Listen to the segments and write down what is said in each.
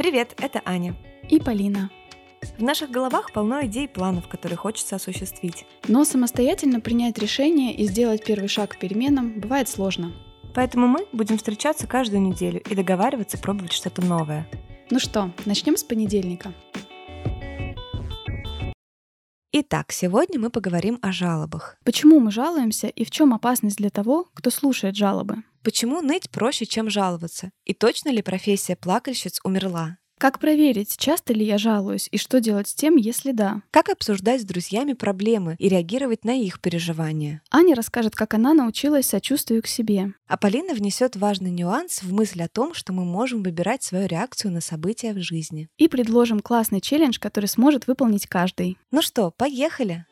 Привет, это Аня. И Полина. В наших головах полно идей и планов, которые хочется осуществить. Но самостоятельно принять решение и сделать первый шаг к переменам бывает сложно. Поэтому мы будем встречаться каждую неделю и договариваться пробовать что-то новое. Ну что, начнем с понедельника. Итак, сегодня мы поговорим о жалобах. Почему мы жалуемся и в чем опасность для того, кто слушает жалобы? Почему ныть проще, чем жаловаться? И точно ли профессия плакальщиц умерла? Как проверить, часто ли я жалуюсь и что делать с тем, если да? Как обсуждать с друзьями проблемы и реагировать на их переживания? Аня расскажет, как она научилась сочувствию к себе. А Полина внесет важный нюанс в мысль о том, что мы можем выбирать свою реакцию на события в жизни. И предложим классный челлендж, который сможет выполнить каждый. Ну что, поехали!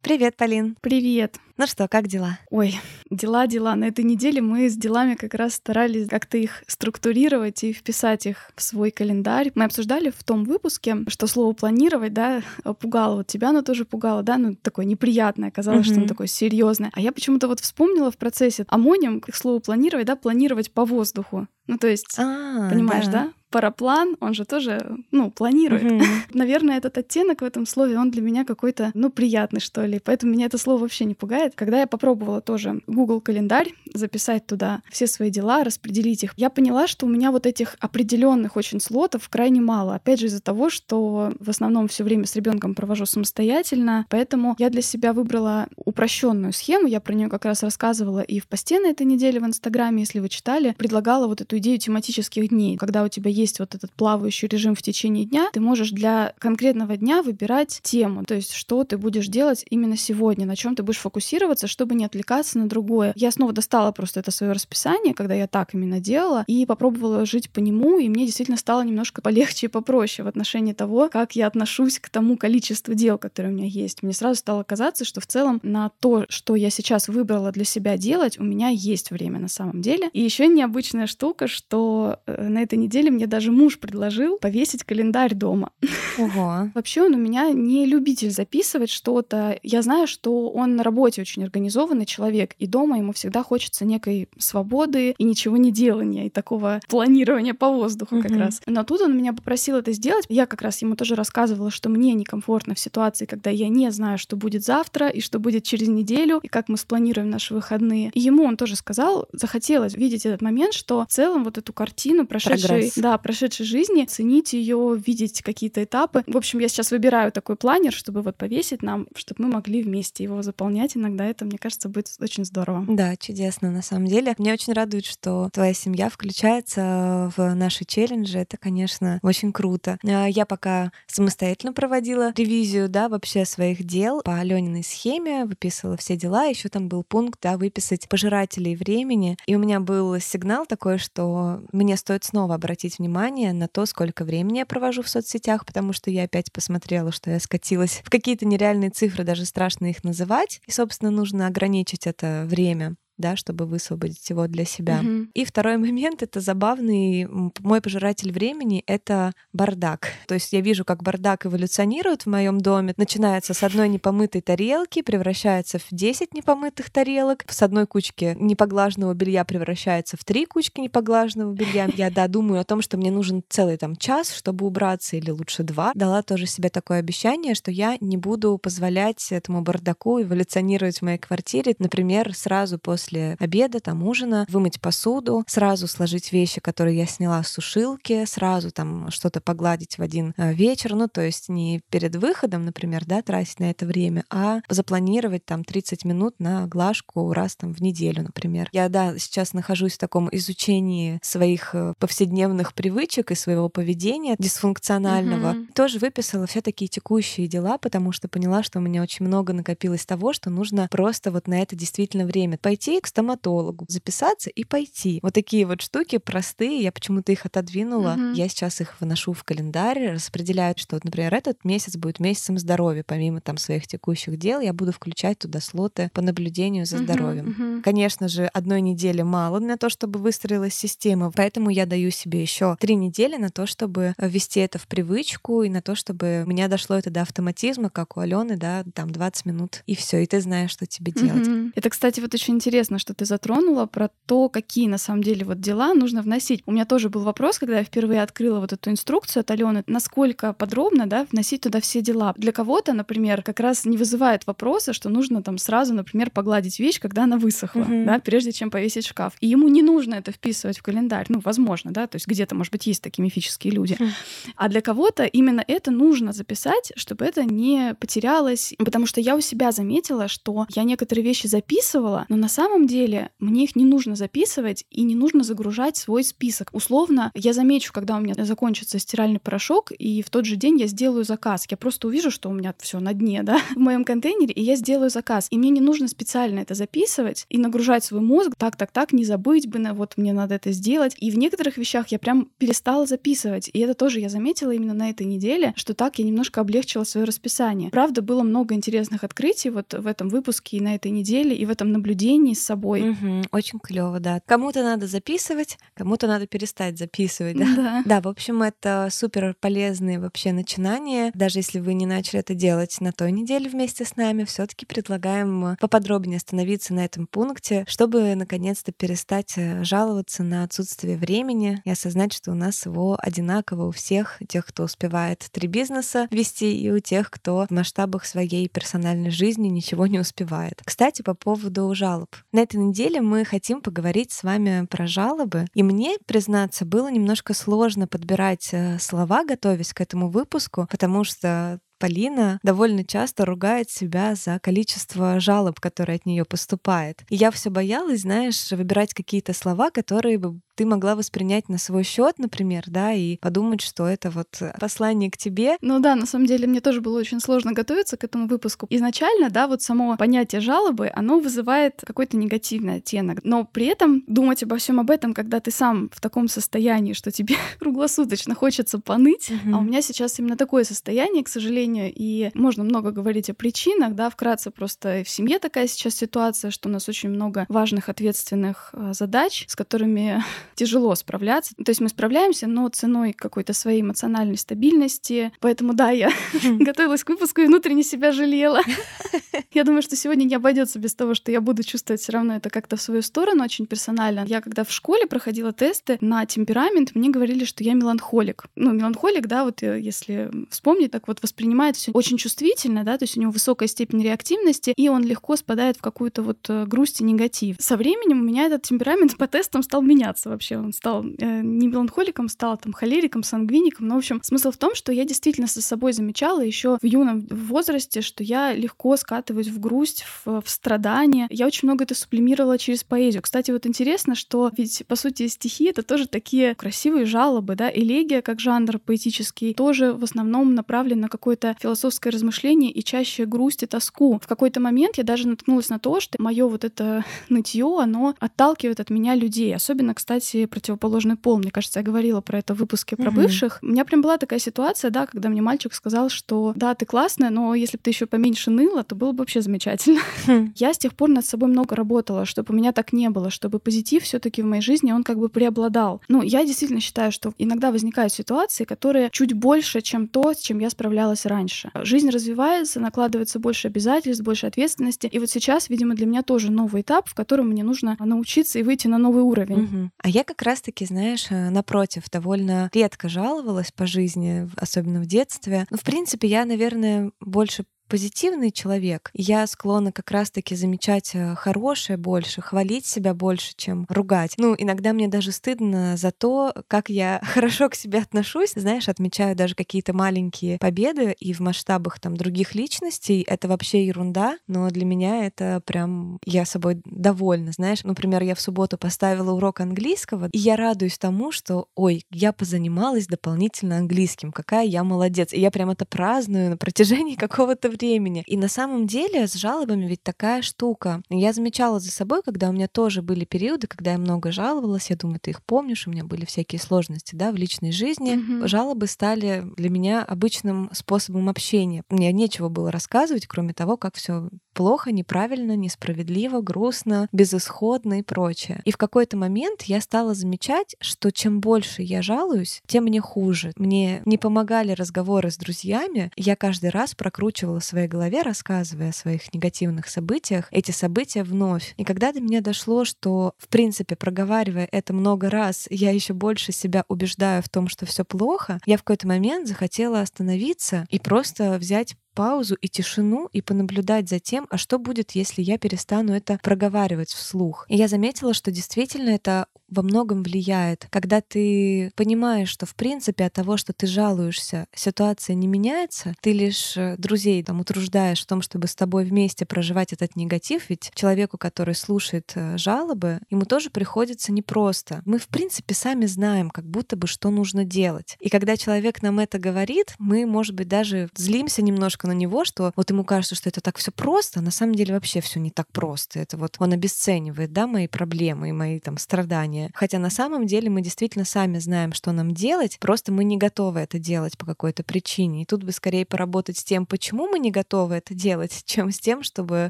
Привет, Полин. Привет. Ну что, как дела? Ой, дела, дела. На этой неделе мы с делами как раз старались как-то их структурировать и вписать их в свой календарь. Мы обсуждали в том выпуске, что слово планировать, да, пугало. Вот тебя оно тоже пугало, да, ну такое неприятное, казалось, mm-hmm. что оно такое серьезное. А я почему-то вот вспомнила в процессе амоним, к слову планировать, да, планировать по воздуху. Ну, то есть, а, понимаешь, да? да? Параплан, он же тоже, ну, планирует. Mm-hmm. Наверное, этот оттенок в этом слове, он для меня какой-то, ну, приятный, что ли. Поэтому меня это слово вообще не пугает. Когда я попробовала тоже Google календарь записать туда все свои дела, распределить их, я поняла, что у меня вот этих определенных очень слотов крайне мало. Опять же, из-за того, что в основном все время с ребенком провожу самостоятельно, поэтому я для себя выбрала упрощенную схему. Я про нее как раз рассказывала и в посте на этой неделе в Инстаграме, если вы читали, предлагала вот эту идею тематических дней, когда у тебя есть вот этот плавающий режим в течение дня, ты можешь для конкретного дня выбирать тему, то есть что ты будешь делать именно сегодня, на чем ты будешь фокусироваться, чтобы не отвлекаться на другое. Я снова достала просто это свое расписание, когда я так именно делала, и попробовала жить по нему, и мне действительно стало немножко полегче и попроще в отношении того, как я отношусь к тому количеству дел, которые у меня есть. Мне сразу стало казаться, что в целом на то, что я сейчас выбрала для себя делать, у меня есть время на самом деле. И еще необычная штука, что э, на этой неделе мне даже муж предложил повесить календарь дома. Ого. Вообще он у меня не любитель записывать что-то. Я знаю, что он на работе очень организованный человек, и дома ему всегда хочется некой свободы и ничего не делания, и такого планирования по воздуху mm-hmm. как раз. Но тут он меня попросил это сделать. Я как раз ему тоже рассказывала, что мне некомфортно в ситуации, когда я не знаю, что будет завтра и что будет через неделю, и как мы спланируем наши выходные. И ему он тоже сказал, захотелось видеть этот момент, что в целом вот эту картину прошедшей, да, прошедшей жизни, ценить ее, видеть какие-то этапы. В общем, я сейчас выбираю такой планер, чтобы вот повесить нам, чтобы мы могли вместе его заполнять. Иногда это, мне кажется, будет очень здорово. Да, чудесно на самом деле. Мне очень радует, что твоя семья включается в наши челленджи. Это, конечно, очень круто. А, я пока самостоятельно проводила ревизию, да, вообще своих дел по Алёниной схеме, выписывала все дела. Еще там был пункт, да, выписать пожирателей времени. И у меня был сигнал такой, что мне стоит снова обратить внимание на то, сколько времени я провожу в соцсетях, потому что я опять посмотрела, что я скатилась в какие-то нереальные цифры, даже страшно их называть. И, собственно, нужно ограничить это время да, чтобы высвободить его для себя. Mm-hmm. И второй момент — это забавный мой пожиратель времени — это бардак. То есть я вижу, как бардак эволюционирует в моем доме. Начинается с одной непомытой тарелки, превращается в 10 непомытых тарелок, с одной кучки непоглаженного белья превращается в три кучки непоглаженного белья. Я, да, думаю о том, что мне нужен целый там час, чтобы убраться, или лучше два. Дала тоже себе такое обещание, что я не буду позволять этому бардаку эволюционировать в моей квартире, например, сразу после после обеда, там ужина, вымыть посуду, сразу сложить вещи, которые я сняла с сушилки, сразу там что-то погладить в один э, вечер, ну то есть не перед выходом, например, да, тратить на это время, а запланировать там 30 минут на глажку раз там в неделю, например. Я, да, сейчас нахожусь в таком изучении своих э, повседневных привычек и своего поведения дисфункционального. Mm-hmm. Тоже выписала все такие текущие дела, потому что поняла, что у меня очень много накопилось того, что нужно просто вот на это действительно время. Пойти к стоматологу, записаться и пойти. Вот такие вот штуки простые, я почему-то их отодвинула. Угу. Я сейчас их выношу в календарь, распределяю, что, вот, например, этот месяц будет месяцем здоровья. Помимо там своих текущих дел, я буду включать туда слоты по наблюдению за здоровьем. Угу, угу. Конечно же, одной недели мало на то, чтобы выстроилась система, поэтому я даю себе еще три недели на то, чтобы ввести это в привычку и на то, чтобы у меня дошло это до автоматизма, как у Алены, да, там 20 минут, и все, и ты знаешь, что тебе делать. Угу. Это, кстати, вот очень интересно интересно, что ты затронула про то, какие на самом деле вот дела нужно вносить. У меня тоже был вопрос, когда я впервые открыла вот эту инструкцию от Алены, насколько подробно, да, вносить туда все дела. Для кого-то, например, как раз не вызывает вопроса, что нужно там сразу, например, погладить вещь, когда она высохла, mm-hmm. да, прежде чем повесить в шкаф. И ему не нужно это вписывать в календарь. Ну, возможно, да, то есть где-то, может быть, есть такие мифические люди. Mm-hmm. А для кого-то именно это нужно записать, чтобы это не потерялось. Потому что я у себя заметила, что я некоторые вещи записывала, но на самом деле мне их не нужно записывать и не нужно загружать свой список. Условно, я замечу, когда у меня закончится стиральный порошок, и в тот же день я сделаю заказ. Я просто увижу, что у меня все на дне, да, в моем контейнере, и я сделаю заказ. И мне не нужно специально это записывать и нагружать свой мозг. Так, так, так, не забыть бы, на вот мне надо это сделать. И в некоторых вещах я прям перестала записывать. И это тоже я заметила именно на этой неделе, что так я немножко облегчила свое расписание. Правда, было много интересных открытий вот в этом выпуске и на этой неделе, и в этом наблюдении с собой. Угу, очень клево, да. Кому-то надо записывать, кому-то надо перестать записывать, да? Да. Да, в общем, это супер полезные вообще начинания. Даже если вы не начали это делать на той неделе вместе с нами, все-таки предлагаем поподробнее остановиться на этом пункте, чтобы наконец-то перестать э, жаловаться на отсутствие времени и осознать, что у нас его одинаково у всех, тех, кто успевает три бизнеса вести, и у тех, кто в масштабах своей персональной жизни ничего не успевает. Кстати, по поводу жалоб. На этой неделе мы хотим поговорить с вами про жалобы. И мне, признаться, было немножко сложно подбирать э, слова, готовясь к этому выпуску, потому что Полина довольно часто ругает себя за количество жалоб, которые от нее поступает. И я все боялась, знаешь, выбирать какие-то слова, которые бы ты могла воспринять на свой счет, например, да, и подумать, что это вот послание к тебе. Ну да, на самом деле мне тоже было очень сложно готовиться к этому выпуску. Изначально, да, вот само понятие жалобы, оно вызывает какой-то негативный оттенок. Но при этом думать обо всем об этом, когда ты сам в таком состоянии, что тебе круглосуточно хочется поныть, mm-hmm. а у меня сейчас именно такое состояние, к сожалению, и можно много говорить о причинах, да, вкратце просто в семье такая сейчас ситуация, что у нас очень много важных, ответственных а, задач, с которыми тяжело справляться. То есть мы справляемся, но ценой какой-то своей эмоциональной стабильности. Поэтому да, я готовилась к выпуску и внутренне себя жалела. Я думаю, что сегодня не обойдется без того, что я буду чувствовать все равно это как-то в свою сторону, очень персонально. Я когда в школе проходила тесты на темперамент, мне говорили, что я меланхолик. Ну, меланхолик, да, вот э, если вспомнить, так вот воспринимает все очень чувствительно, да, то есть у него высокая степень реактивности, и он легко спадает в какую-то вот э, грусть и негатив. Со временем у меня этот темперамент по тестам стал меняться вообще. Он стал э, не меланхоликом, стал там холериком, сангвиником. Но, в общем, смысл в том, что я действительно со собой замечала еще в юном возрасте, что я легко скатываюсь в грусть, в, в страдания. Я очень много это сублимировала через поэзию. Кстати, вот интересно, что ведь, по сути, стихи — это тоже такие красивые жалобы, да, элегия как жанр поэтический тоже в основном направлен на какое-то философское размышление и чаще грусть и тоску. В какой-то момент я даже наткнулась на то, что мое вот это нытье, оно отталкивает от меня людей. Особенно, кстати, кстати, противоположный пол. Мне кажется, я говорила про это в выпуске про угу. бывших. У меня прям была такая ситуация, да, когда мне мальчик сказал, что да, ты классная, но если бы ты еще поменьше ныла, то было бы вообще замечательно. Хм. Я с тех пор над собой много работала, чтобы у меня так не было, чтобы позитив все-таки в моей жизни он как бы преобладал. Ну, я действительно считаю, что иногда возникают ситуации, которые чуть больше, чем то, с чем я справлялась раньше. Жизнь развивается, накладывается больше обязательств, больше ответственности. И вот сейчас, видимо, для меня тоже новый этап, в котором мне нужно научиться и выйти на новый уровень. Угу. А я как раз-таки, знаешь, э, напротив, довольно редко жаловалась по жизни, особенно в детстве. Но, в принципе, я, наверное, больше позитивный человек. Я склонна как раз-таки замечать э, хорошее больше, хвалить себя больше, чем ругать. Ну, иногда мне даже стыдно за то, как я хорошо к себе отношусь. Знаешь, отмечаю даже какие-то маленькие победы, и в масштабах там других личностей это вообще ерунда, но для меня это прям я собой довольна. Знаешь, например, я в субботу поставила урок английского, и я радуюсь тому, что, ой, я позанималась дополнительно английским, какая я молодец. И я прям это праздную на протяжении какого-то времени. И на самом деле с жалобами ведь такая штука. Я замечала за собой, когда у меня тоже были периоды, когда я много жаловалась, я думаю, ты их помнишь, у меня были всякие сложности, да, в личной жизни. Mm-hmm. Жалобы стали для меня обычным способом общения. Мне нечего было рассказывать, кроме того, как все плохо, неправильно, несправедливо, грустно, безысходно и прочее. И в какой-то момент я стала замечать, что чем больше я жалуюсь, тем мне хуже. Мне не помогали разговоры с друзьями. Я каждый раз прокручивала своей голове, рассказывая о своих негативных событиях, эти события вновь. И когда до меня дошло, что, в принципе, проговаривая это много раз, я еще больше себя убеждаю в том, что все плохо, я в какой-то момент захотела остановиться и просто взять паузу и тишину и понаблюдать за тем, а что будет, если я перестану это проговаривать вслух. И я заметила, что действительно это во многом влияет. Когда ты понимаешь, что в принципе от того, что ты жалуешься, ситуация не меняется, ты лишь э, друзей там утруждаешь в том, чтобы с тобой вместе проживать этот негатив, ведь человеку, который слушает э, жалобы, ему тоже приходится непросто. Мы в принципе сами знаем, как будто бы что нужно делать. И когда человек нам это говорит, мы, может быть, даже злимся немножко на него, что вот ему кажется, что это так все просто, а на самом деле вообще все не так просто. Это вот он обесценивает, да, мои проблемы и мои там страдания. Хотя на самом деле мы действительно сами знаем, что нам делать, просто мы не готовы это делать по какой-то причине. И тут бы скорее поработать с тем, почему мы не готовы это делать, чем с тем, чтобы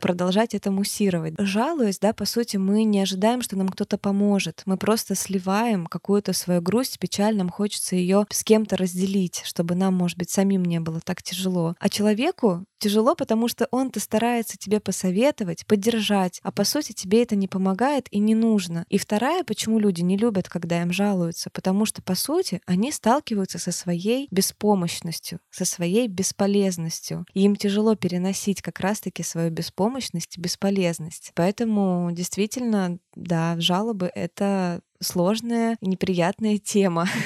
продолжать это муссировать. Жалуясь, да, по сути, мы не ожидаем, что нам кто-то поможет. Мы просто сливаем какую-то свою грусть, печаль, нам хочется ее с кем-то разделить, чтобы нам, может быть, самим не было так тяжело. А человек человеку тяжело, потому что он-то старается тебе посоветовать, поддержать, а по сути тебе это не помогает и не нужно. И вторая, почему люди не любят, когда им жалуются, потому что по сути они сталкиваются со своей беспомощностью, со своей бесполезностью. И им тяжело переносить как раз-таки свою беспомощность и бесполезность. Поэтому действительно, да, жалобы — это сложная и неприятная тема.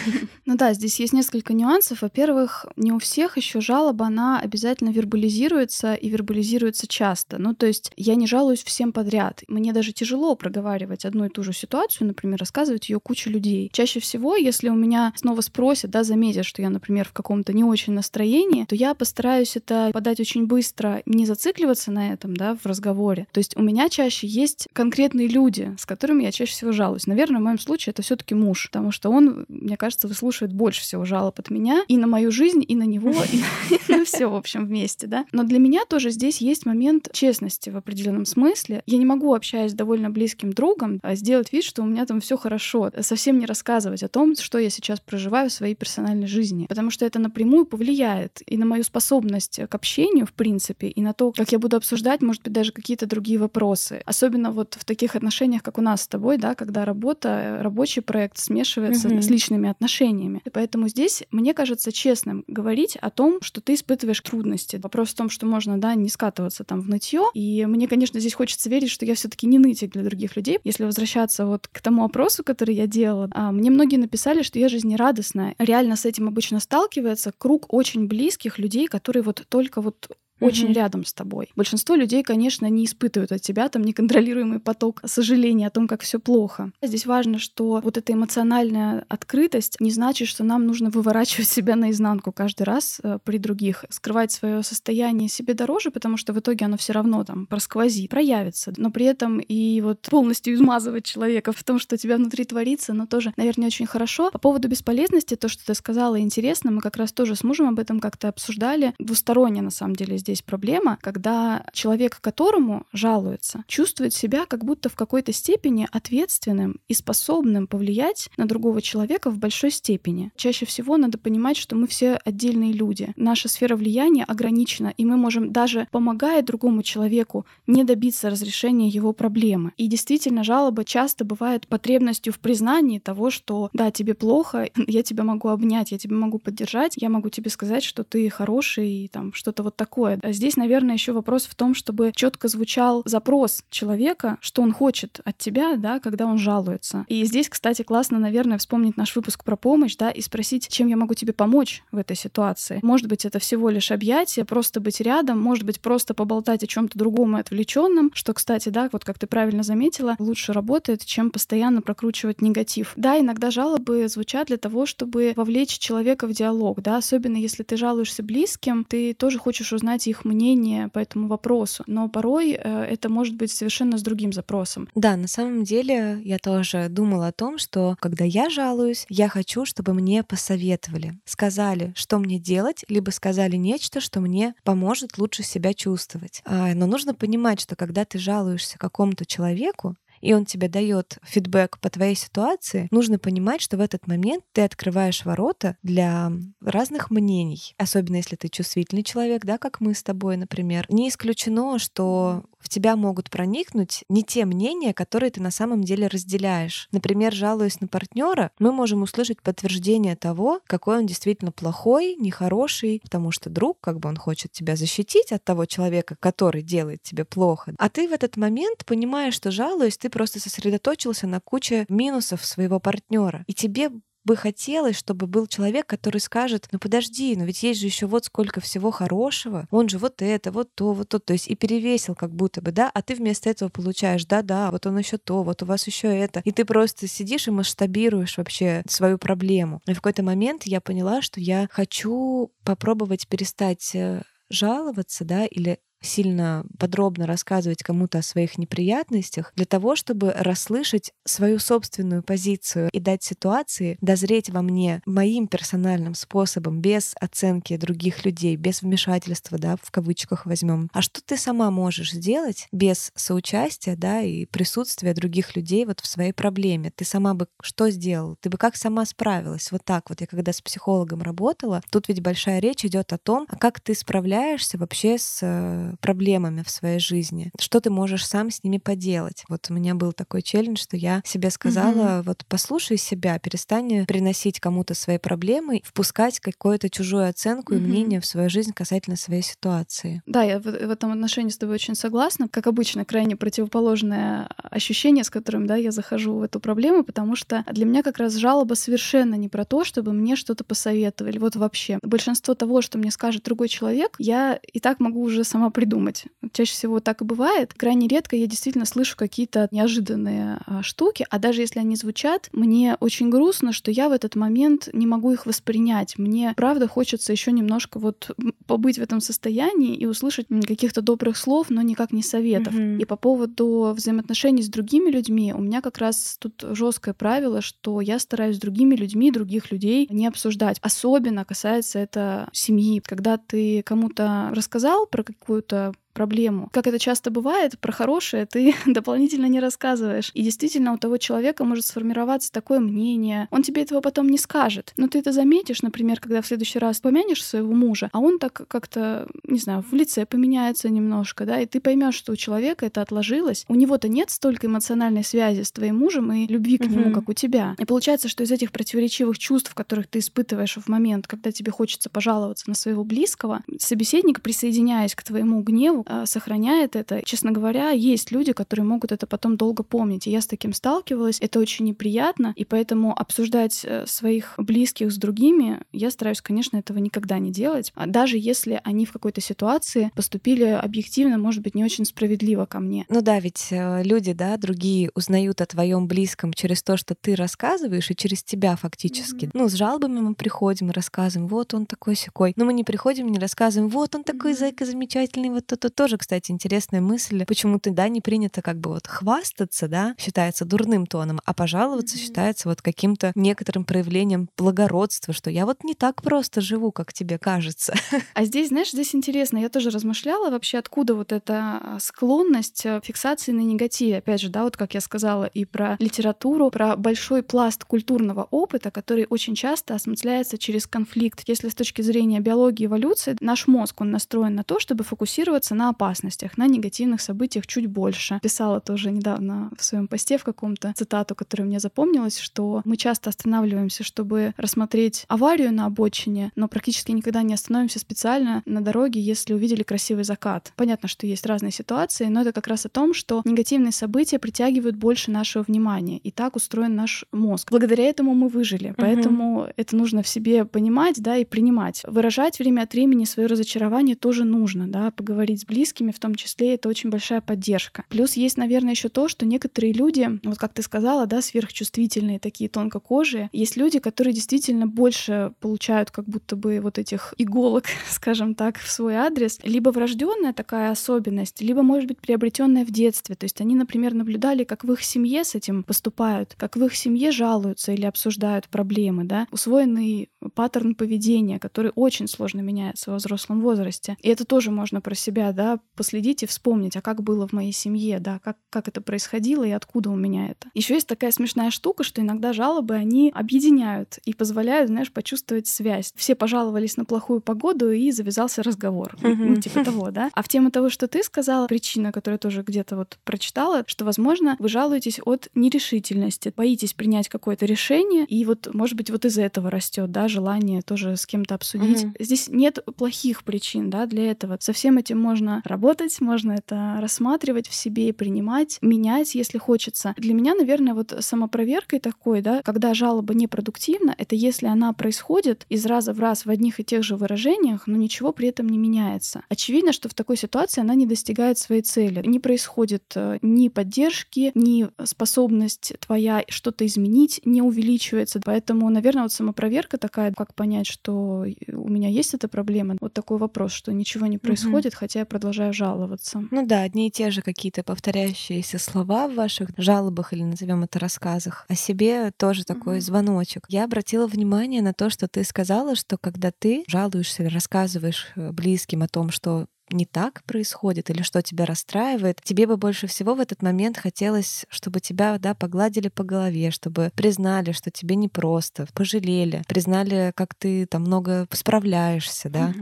Ну да, здесь есть несколько нюансов. Во-первых, не у всех еще жалоба, она обязательно вербализируется и вербализируется часто. Ну то есть я не жалуюсь всем подряд. Мне даже тяжело проговаривать одну и ту же ситуацию, например, рассказывать ее куче людей. Чаще всего, если у меня снова спросят, да, заметят, что я, например, в каком-то не очень настроении, то я постараюсь это подать очень быстро, не зацикливаться на этом, да, в разговоре. То есть у меня чаще есть конкретные люди, с которыми я чаще всего жалуюсь. Наверное, в моем случае это все-таки муж, потому что он, мне кажется, выслушивает больше всего жалоб от меня и на мою жизнь, и на него, и на все, в общем, вместе, да. Но для меня тоже здесь есть момент честности в определенном смысле. Я не могу, общаясь с довольно близким другом, а, сделать вид, что у меня там все хорошо, совсем не рассказывать о том, что я сейчас проживаю в своей персональной жизни, потому что это напрямую повлияет и на мою способность к общению, в принципе, и на то, как я буду обсуждать, может быть, даже какие-то другие вопросы. Особенно вот в таких отношениях, как у нас с тобой, да, когда работа рабочий проект смешивается mm-hmm. с личными отношениями. И поэтому здесь, мне кажется, честным говорить о том, что ты испытываешь трудности. Вопрос в том, что можно, да, не скатываться там в нытье. И мне, конечно, здесь хочется верить, что я все-таки не нытик для других людей. Если возвращаться вот к тому опросу, который я делала, а, мне многие написали, что я жизнерадостная. Реально с этим обычно сталкивается круг очень близких людей, которые вот только вот очень mm-hmm. рядом с тобой. Большинство людей, конечно, не испытывают от тебя там неконтролируемый поток сожаления о том, как все плохо. Здесь важно, что вот эта эмоциональная открытость не значит, что нам нужно выворачивать себя наизнанку каждый раз э, при других, скрывать свое состояние себе дороже, потому что в итоге оно все равно там просквозит, проявится. Но при этом и вот полностью измазывать человека в том, что у тебя внутри творится, но тоже, наверное, очень хорошо. По поводу бесполезности, то, что ты сказала, интересно, мы как раз тоже с мужем об этом как-то обсуждали. Двусторонне, на самом деле, здесь здесь проблема, когда человек, которому жалуется, чувствует себя как будто в какой-то степени ответственным и способным повлиять на другого человека в большой степени. Чаще всего надо понимать, что мы все отдельные люди. Наша сфера влияния ограничена, и мы можем даже помогая другому человеку не добиться разрешения его проблемы. И действительно, жалоба часто бывает потребностью в признании того, что да, тебе плохо, я тебя могу обнять, я тебя могу поддержать, я могу тебе сказать, что ты хороший и там что-то вот такое. А здесь, наверное, еще вопрос в том, чтобы четко звучал запрос человека, что он хочет от тебя, да, когда он жалуется. И здесь, кстати, классно, наверное, вспомнить наш выпуск про помощь, да, и спросить, чем я могу тебе помочь в этой ситуации. Может быть, это всего лишь объятие, просто быть рядом, может быть, просто поболтать о чем-то другом и отвлеченном, что, кстати, да, вот как ты правильно заметила, лучше работает, чем постоянно прокручивать негатив. Да, иногда жалобы звучат для того, чтобы вовлечь человека в диалог, да, особенно если ты жалуешься близким, ты тоже хочешь узнать их мнение по этому вопросу, но порой э, это может быть совершенно с другим запросом. Да, на самом деле я тоже думала о том, что когда я жалуюсь, я хочу, чтобы мне посоветовали, сказали, что мне делать, либо сказали нечто, что мне поможет лучше себя чувствовать. А, но нужно понимать, что когда ты жалуешься какому-то человеку, и он тебе дает фидбэк по твоей ситуации, нужно понимать, что в этот момент ты открываешь ворота для разных мнений, особенно если ты чувствительный человек, да, как мы с тобой, например. Не исключено, что в тебя могут проникнуть не те мнения, которые ты на самом деле разделяешь. Например, жалуясь на партнера, мы можем услышать подтверждение того, какой он действительно плохой, нехороший, потому что друг, как бы он хочет тебя защитить от того человека, который делает тебе плохо. А ты в этот момент понимаешь, что жалуясь, ты просто сосредоточился на куче минусов своего партнера. И тебе бы хотелось, чтобы был человек, который скажет, ну подожди, но ведь есть же еще вот сколько всего хорошего, он же вот это, вот то, вот то, то есть и перевесил как будто бы, да, а ты вместо этого получаешь, да-да, вот он еще то, вот у вас еще это, и ты просто сидишь и масштабируешь вообще свою проблему. И в какой-то момент я поняла, что я хочу попробовать перестать э, жаловаться, да, или сильно подробно рассказывать кому-то о своих неприятностях, для того, чтобы расслышать свою собственную позицию и дать ситуации дозреть во мне моим персональным способом, без оценки других людей, без вмешательства, да, в кавычках возьмем. А что ты сама можешь сделать без соучастия, да, и присутствия других людей вот в своей проблеме? Ты сама бы что сделала? Ты бы как сама справилась? Вот так вот. Я когда с психологом работала, тут ведь большая речь идет о том, а как ты справляешься вообще с э, проблемами в своей жизни, что ты можешь сам с ними поделать. Вот у меня был такой челлендж, что я себе сказала, mm-hmm. вот послушай себя, перестань приносить кому-то свои проблемы, впускать какую-то чужую оценку mm-hmm. и мнение в свою жизнь касательно своей ситуации. Да, я в, в этом отношении с тобой очень согласна. Как обычно, крайне противоположное ощущение, с которым да, я захожу в эту проблему, потому что для меня как раз жалоба совершенно не про то, чтобы мне что-то посоветовали. Вот вообще. Большинство того, что мне скажет другой человек, я и так могу уже сама придумать. Чаще всего так и бывает. Крайне редко я действительно слышу какие-то неожиданные а, штуки, а даже если они звучат, мне очень грустно, что я в этот момент не могу их воспринять. Мне, правда, хочется еще немножко вот побыть в этом состоянии и услышать каких-то добрых слов, но никак не советов. Mm-hmm. И по поводу взаимоотношений с другими людьми, у меня как раз тут жесткое правило, что я стараюсь с другими людьми других людей не обсуждать. Особенно касается это семьи. Когда ты кому-то рассказал про какую-то какую-то проблему. Как это часто бывает, про хорошее ты дополнительно не рассказываешь. И действительно у того человека может сформироваться такое мнение. Он тебе этого потом не скажет. Но ты это заметишь, например, когда в следующий раз помянешь своего мужа, а он так как-то, не знаю, в лице поменяется немножко, да, и ты поймешь, что у человека это отложилось. У него-то нет столько эмоциональной связи с твоим мужем и любви к нему, как у тебя. И получается, что из этих противоречивых чувств, которых ты испытываешь в момент, когда тебе хочется пожаловаться на своего близкого, собеседник, присоединяясь к твоему гневу, а, сохраняет это. Честно говоря, есть люди, которые могут это потом долго помнить. И я с таким сталкивалась. Это очень неприятно. И поэтому обсуждать э, своих близких с другими, я стараюсь, конечно, этого никогда не делать. А даже если они в какой-то ситуации поступили объективно, может быть, не очень справедливо ко мне. Ну да, ведь э, люди, да, другие узнают о твоем близком через то, что ты рассказываешь, и через тебя фактически. Mm-hmm. Ну, с жалобами мы приходим и рассказываем, вот он такой секой. Но мы не приходим, не рассказываем, вот он такой mm-hmm. зайка замечательный, вот то-то тоже, кстати, интересная мысль. Почему-то, да, не принято как бы вот хвастаться, да, считается дурным тоном, а пожаловаться mm-hmm. считается вот каким-то некоторым проявлением благородства, что я вот не так просто живу, как тебе кажется. А здесь, знаешь, здесь интересно, я тоже размышляла вообще, откуда вот эта а, склонность э, фиксации на негативе. Опять же, да, вот как я сказала, и про литературу, про большой пласт культурного опыта, который очень часто осмысляется через конфликт. Если с точки зрения биологии эволюции, наш мозг, он настроен на то, чтобы фокусироваться на на опасностях, на негативных событиях чуть больше. Писала тоже недавно в своем посте в каком-то цитату, которая мне запомнилась, что мы часто останавливаемся, чтобы рассмотреть аварию на обочине, но практически никогда не остановимся специально на дороге, если увидели красивый закат. Понятно, что есть разные ситуации, но это как раз о том, что негативные события притягивают больше нашего внимания, и так устроен наш мозг. Благодаря этому мы выжили, поэтому uh-huh. это нужно в себе понимать, да, и принимать. Выражать время от времени свое разочарование тоже нужно, да, поговорить с близкими в том числе, это очень большая поддержка. Плюс есть, наверное, еще то, что некоторые люди, вот как ты сказала, да, сверхчувствительные, такие тонкокожие, есть люди, которые действительно больше получают как будто бы вот этих иголок, скажем так, в свой адрес, либо врожденная такая особенность, либо, может быть, приобретенная в детстве. То есть они, например, наблюдали, как в их семье с этим поступают, как в их семье жалуются или обсуждают проблемы, да, усвоенный паттерн поведения, который очень сложно меняется во взрослом возрасте. И это тоже можно про себя, да, последить и вспомнить, а как было в моей семье, да, как, как это происходило и откуда у меня это. Еще есть такая смешная штука, что иногда жалобы, они объединяют и позволяют, знаешь, почувствовать связь. Все пожаловались на плохую погоду, и завязался разговор. Ну, типа того, да. А в тему того, что ты сказала, причина, которую тоже где-то вот прочитала, что, возможно, вы жалуетесь от нерешительности, боитесь принять какое-то решение, и вот, может быть, вот из-за этого растет, да, желание тоже с кем-то обсудить. Угу. Здесь нет плохих причин, да, для этого. Со всем этим можно работать, можно это рассматривать в себе и принимать, менять, если хочется. Для меня, наверное, вот самопроверкой такой, да, когда жалоба непродуктивна, это если она происходит из раза в раз в одних и тех же выражениях, но ничего при этом не меняется. Очевидно, что в такой ситуации она не достигает своей цели. Не происходит э, ни поддержки, ни способность твоя что-то изменить не увеличивается. Поэтому, наверное, вот самопроверка такая, как понять, что у меня есть эта проблема. Вот такой вопрос, что ничего не происходит, угу. хотя я продолжаю жаловаться. Ну да, одни и те же какие-то повторяющиеся слова в ваших жалобах или назовем это рассказах. О себе тоже такой угу. звоночек. Я обратила внимание на то, что ты сказала, что когда ты жалуешься или рассказываешь э, близким о том, что не так происходит или что тебя расстраивает, тебе бы больше всего в этот момент хотелось, чтобы тебя да, погладили по голове, чтобы признали, что тебе непросто, пожалели, признали, как ты там много справляешься, да?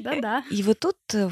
Да-да. И вот тут э,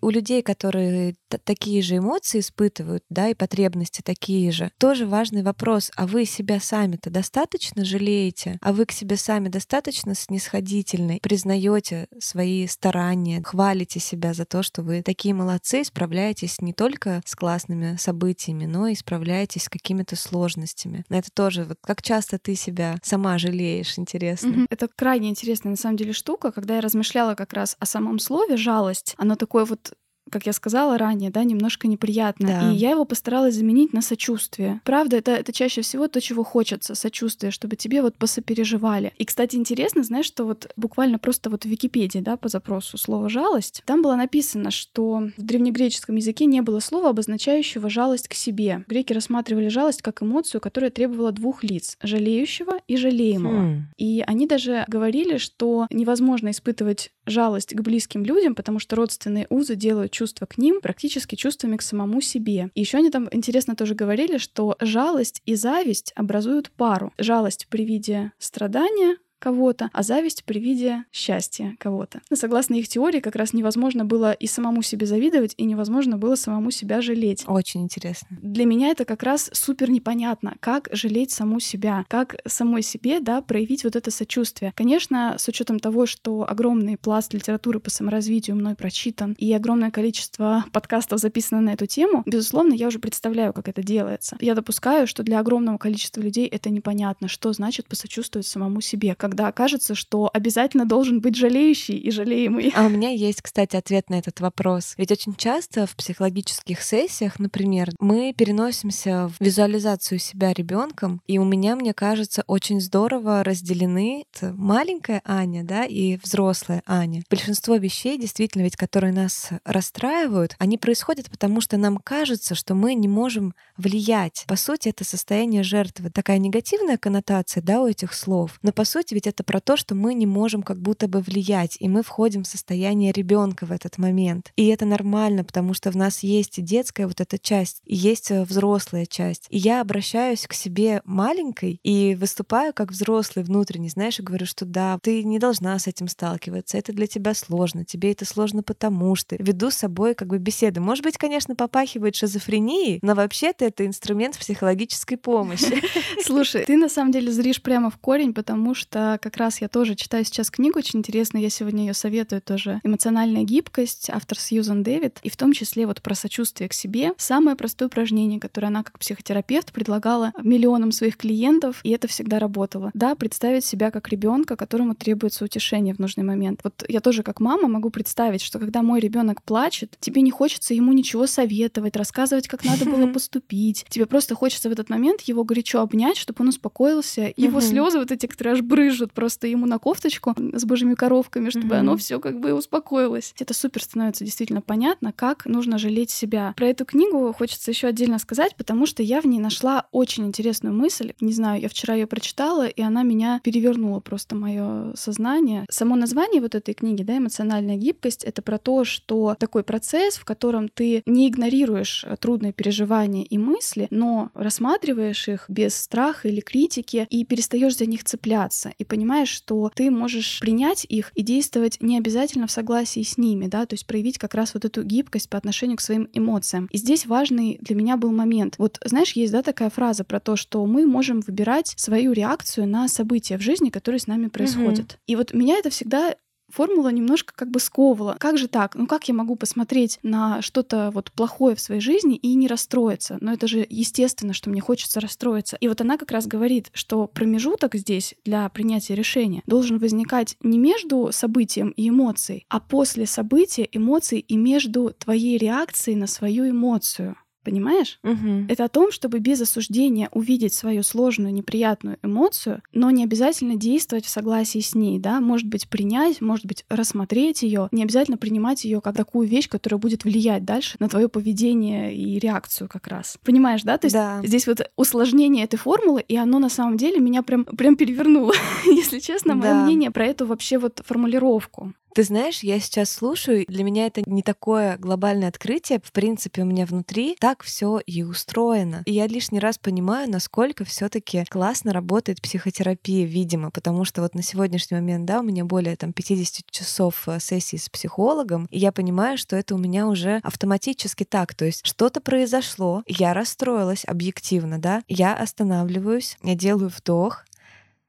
у людей, которые такие же эмоции испытывают, да, и потребности такие же, тоже важный вопрос, а вы себя сами-то достаточно жалеете? А вы к себе сами достаточно снисходительны? Признаете свои старания, хвалите себя за то, что вы такие молодцы, справляетесь не только с классными событиями, но и справляетесь с какими-то сложностями. Это тоже вот как часто ты себя сама жалеешь, интересно. Это крайне интересная на самом деле штука, когда я размышляла как раз о самом слове жалость, оно такое вот как я сказала ранее, да, немножко неприятно. Да. И я его постаралась заменить на сочувствие. Правда, это, это чаще всего то, чего хочется, сочувствие, чтобы тебе вот посопереживали. И, кстати, интересно, знаешь, что вот буквально просто вот в Википедии, да, по запросу слово «жалость», там было написано, что в древнегреческом языке не было слова, обозначающего жалость к себе. Греки рассматривали жалость как эмоцию, которая требовала двух лиц — жалеющего и жалеемого. Хм. И они даже говорили, что невозможно испытывать жалость к близким людям, потому что родственные узы делают чувства к ним практически чувствами к самому себе. И еще они там интересно тоже говорили, что жалость и зависть образуют пару. Жалость при виде страдания, кого-то, а зависть при виде счастья кого-то. Но согласно их теории, как раз невозможно было и самому себе завидовать, и невозможно было самому себя жалеть. Очень интересно. Для меня это как раз супер непонятно, как жалеть саму себя, как самой себе, да, проявить вот это сочувствие. Конечно, с учетом того, что огромный пласт литературы по саморазвитию мной прочитан, и огромное количество подкастов записано на эту тему, безусловно, я уже представляю, как это делается. Я допускаю, что для огромного количества людей это непонятно, что значит посочувствовать самому себе, как когда кажется, что обязательно должен быть жалеющий и жалеемый. А у меня есть, кстати, ответ на этот вопрос. Ведь очень часто в психологических сессиях, например, мы переносимся в визуализацию себя ребенком, и у меня, мне кажется, очень здорово разделены маленькая Аня, да, и взрослая Аня. Большинство вещей, действительно, ведь которые нас расстраивают, они происходят потому, что нам кажется, что мы не можем влиять. По сути, это состояние жертвы. Такая негативная коннотация, да, у этих слов. Но по сути, ведь это про то, что мы не можем как будто бы влиять, и мы входим в состояние ребенка в этот момент. И это нормально, потому что в нас есть и детская вот эта часть, и есть э, взрослая часть. И я обращаюсь к себе маленькой и выступаю как взрослый внутренний, знаешь, и говорю, что да, ты не должна с этим сталкиваться, это для тебя сложно, тебе это сложно потому что. Веду с собой как бы беседы. Может быть, конечно, попахивает шизофренией, но вообще-то это инструмент психологической помощи. Слушай, ты на самом деле зришь прямо в корень, потому что как раз я тоже читаю сейчас книгу очень интересную, я сегодня ее советую тоже. «Эмоциональная гибкость», автор Сьюзан Дэвид, и в том числе вот про сочувствие к себе. Самое простое упражнение, которое она как психотерапевт предлагала миллионам своих клиентов, и это всегда работало. Да, представить себя как ребенка, которому требуется утешение в нужный момент. Вот я тоже как мама могу представить, что когда мой ребенок плачет, тебе не хочется ему ничего советовать, рассказывать, как надо было поступить. Тебе просто хочется в этот момент его горячо обнять, чтобы он успокоился. Его слезы вот эти, которые аж брыжут наложат просто ему на кофточку с божьими коровками, чтобы mm-hmm. оно все как бы успокоилось. Это супер становится действительно понятно, как нужно жалеть себя. Про эту книгу хочется еще отдельно сказать, потому что я в ней нашла очень интересную мысль. Не знаю, я вчера ее прочитала, и она меня перевернула просто мое сознание. Само название вот этой книги, да, эмоциональная гибкость, это про то, что такой процесс, в котором ты не игнорируешь трудные переживания и мысли, но рассматриваешь их без страха или критики и перестаешь за них цепляться и понимаешь, что ты можешь принять их и действовать не обязательно в согласии с ними, да, то есть проявить как раз вот эту гибкость по отношению к своим эмоциям. И здесь важный для меня был момент. Вот знаешь, есть, да, такая фраза про то, что мы можем выбирать свою реакцию на события в жизни, которые с нами происходят. Mm-hmm. И вот меня это всегда формула немножко как бы сковывала. Как же так? Ну как я могу посмотреть на что-то вот плохое в своей жизни и не расстроиться? Но это же естественно, что мне хочется расстроиться. И вот она как раз говорит, что промежуток здесь для принятия решения должен возникать не между событием и эмоцией, а после события, эмоций и между твоей реакцией на свою эмоцию. Понимаешь? Угу. Это о том, чтобы без осуждения увидеть свою сложную, неприятную эмоцию, но не обязательно действовать в согласии с ней, да, может быть, принять, может быть, рассмотреть ее, не обязательно принимать ее как такую вещь, которая будет влиять дальше на твое поведение и реакцию как раз. Понимаешь, да? То есть да. здесь вот усложнение этой формулы, и оно на самом деле меня прям, прям перевернуло, если честно, мое да. мнение про эту вообще вот формулировку. Ты знаешь, я сейчас слушаю, для меня это не такое глобальное открытие. В принципе, у меня внутри так все и устроено. И я лишний раз понимаю, насколько все-таки классно работает психотерапия, видимо, потому что вот на сегодняшний момент, да, у меня более там 50 часов э, сессии с психологом, и я понимаю, что это у меня уже автоматически так. То есть что-то произошло, я расстроилась объективно, да, я останавливаюсь, я делаю вдох,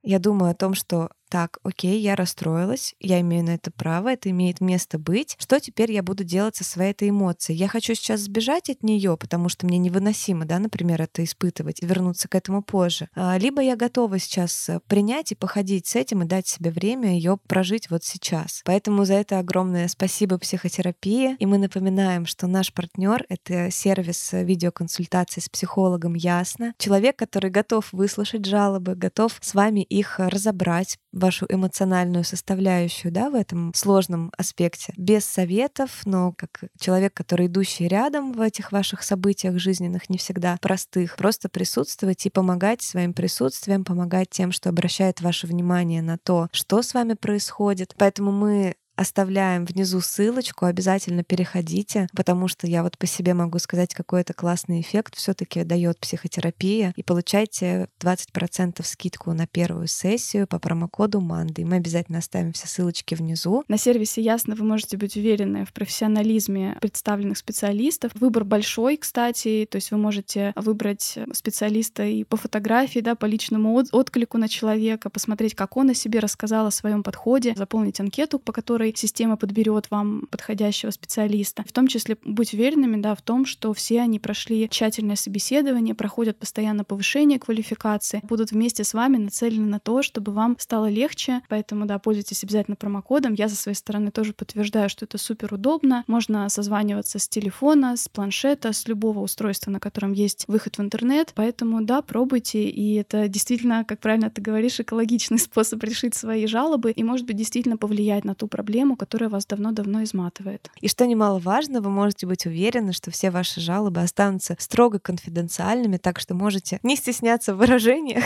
я думаю о том, что так, окей, я расстроилась, я имею на это право, это имеет место быть. Что теперь я буду делать со своей этой эмоцией? Я хочу сейчас сбежать от нее, потому что мне невыносимо, да, например, это испытывать, вернуться к этому позже. А, либо я готова сейчас э, принять и походить с этим и дать себе время ее прожить вот сейчас. Поэтому за это огромное спасибо психотерапии. И мы напоминаем, что наш партнер — это сервис видеоконсультации с психологом Ясно. Человек, который готов выслушать жалобы, готов с вами их разобрать, вашу эмоциональную составляющую, да, в этом сложном аспекте, без советов, но как человек, который идущий рядом в этих ваших событиях жизненных, не всегда простых, просто присутствовать и помогать своим присутствием, помогать тем, что обращает ваше внимание на то, что с вами происходит. Поэтому мы Оставляем внизу ссылочку, обязательно переходите, потому что я вот по себе могу сказать, какой это классный эффект все-таки дает психотерапия. И получайте 20% скидку на первую сессию по промокоду Манды. Мы обязательно оставим все ссылочки внизу. На сервисе Ясно вы можете быть уверены в профессионализме представленных специалистов. Выбор большой, кстати, то есть вы можете выбрать специалиста и по фотографии, да, по личному отклику на человека, посмотреть, как он о себе рассказал о своем подходе, заполнить анкету, по которой которой система подберет вам подходящего специалиста. В том числе быть уверенными да, в том, что все они прошли тщательное собеседование, проходят постоянно повышение квалификации, будут вместе с вами нацелены на то, чтобы вам стало легче. Поэтому, да, пользуйтесь обязательно промокодом. Я со своей стороны тоже подтверждаю, что это супер удобно. Можно созваниваться с телефона, с планшета, с любого устройства, на котором есть выход в интернет. Поэтому, да, пробуйте. И это действительно, как правильно ты говоришь, экологичный способ решить свои жалобы и, может быть, действительно повлиять на ту проблему, проблему, которая вас давно-давно изматывает. И что немаловажно, вы можете быть уверены, что все ваши жалобы останутся строго конфиденциальными, так что можете не стесняться в выражениях.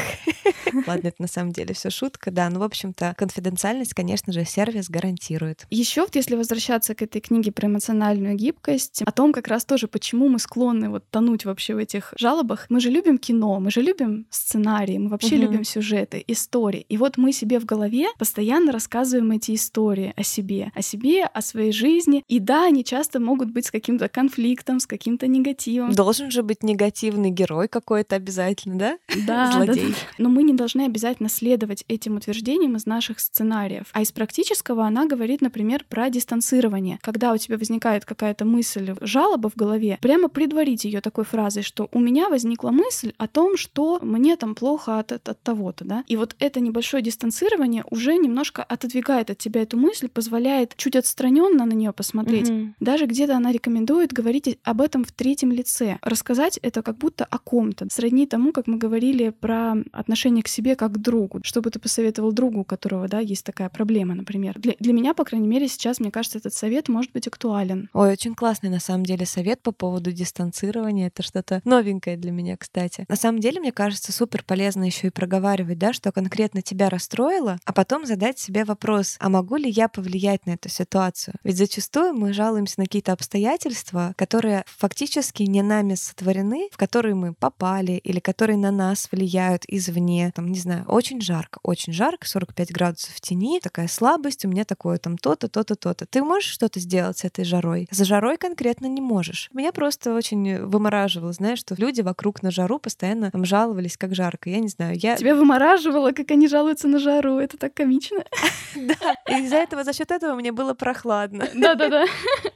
Ладно, это на самом деле все шутка, да. Ну, в общем-то, конфиденциальность, конечно же, сервис гарантирует. Еще вот если возвращаться к этой книге про эмоциональную гибкость, о том как раз тоже, почему мы склонны вот тонуть вообще в этих жалобах. Мы же любим кино, мы же любим сценарии, мы вообще угу. любим сюжеты, истории. И вот мы себе в голове постоянно рассказываем эти истории о себе себе, о себе, о своей жизни. И да, они часто могут быть с каким-то конфликтом, с каким-то негативом. Должен же быть негативный герой какой-то обязательно, да? Да, Злодей. Да. Но мы не должны обязательно следовать этим утверждениям из наших сценариев. А из практического она говорит, например, про дистанцирование. Когда у тебя возникает какая-то мысль, жалоба в голове, прямо предварить ее такой фразой, что у меня возникла мысль о том, что мне там плохо от, от, от того-то, да. И вот это небольшое дистанцирование уже немножко отодвигает от тебя эту мысль, позволяет чуть отстраненно на нее посмотреть. Угу. Даже где-то она рекомендует говорить об этом в третьем лице. Рассказать это как будто о ком-то. Сродни тому, как мы говорили про отношение к себе как к другу. Что бы ты посоветовал другу, у которого, да, есть такая проблема, например. Для, для меня, по крайней мере, сейчас, мне кажется, этот совет может быть актуален. Ой, очень классный, на самом деле, совет по поводу дистанцирования. Это что-то новенькое для меня, кстати. На самом деле, мне кажется, супер полезно еще и проговаривать, да, что конкретно тебя расстроило, а потом задать себе вопрос, а могу ли я повлиять на эту ситуацию? Ведь зачастую мы жалуемся на какие-то обстоятельства, которые фактически не нами сотворены, в которые мы попали или которые на нас влияют извне. Там, не знаю, очень жарко, очень жарко, 45 градусов в тени, такая слабость, у меня такое там то-то, то-то, то-то. Ты можешь что-то сделать с этой жарой? За жарой конкретно не можешь. Меня просто очень вымораживало, знаешь, что люди вокруг на жару постоянно там жаловались, как жарко. Я не знаю, я... Тебя вымораживало, как они жалуются на жару. Это так комично. Да. Из-за этого, за счет этого мне было прохладно. Да-да-да.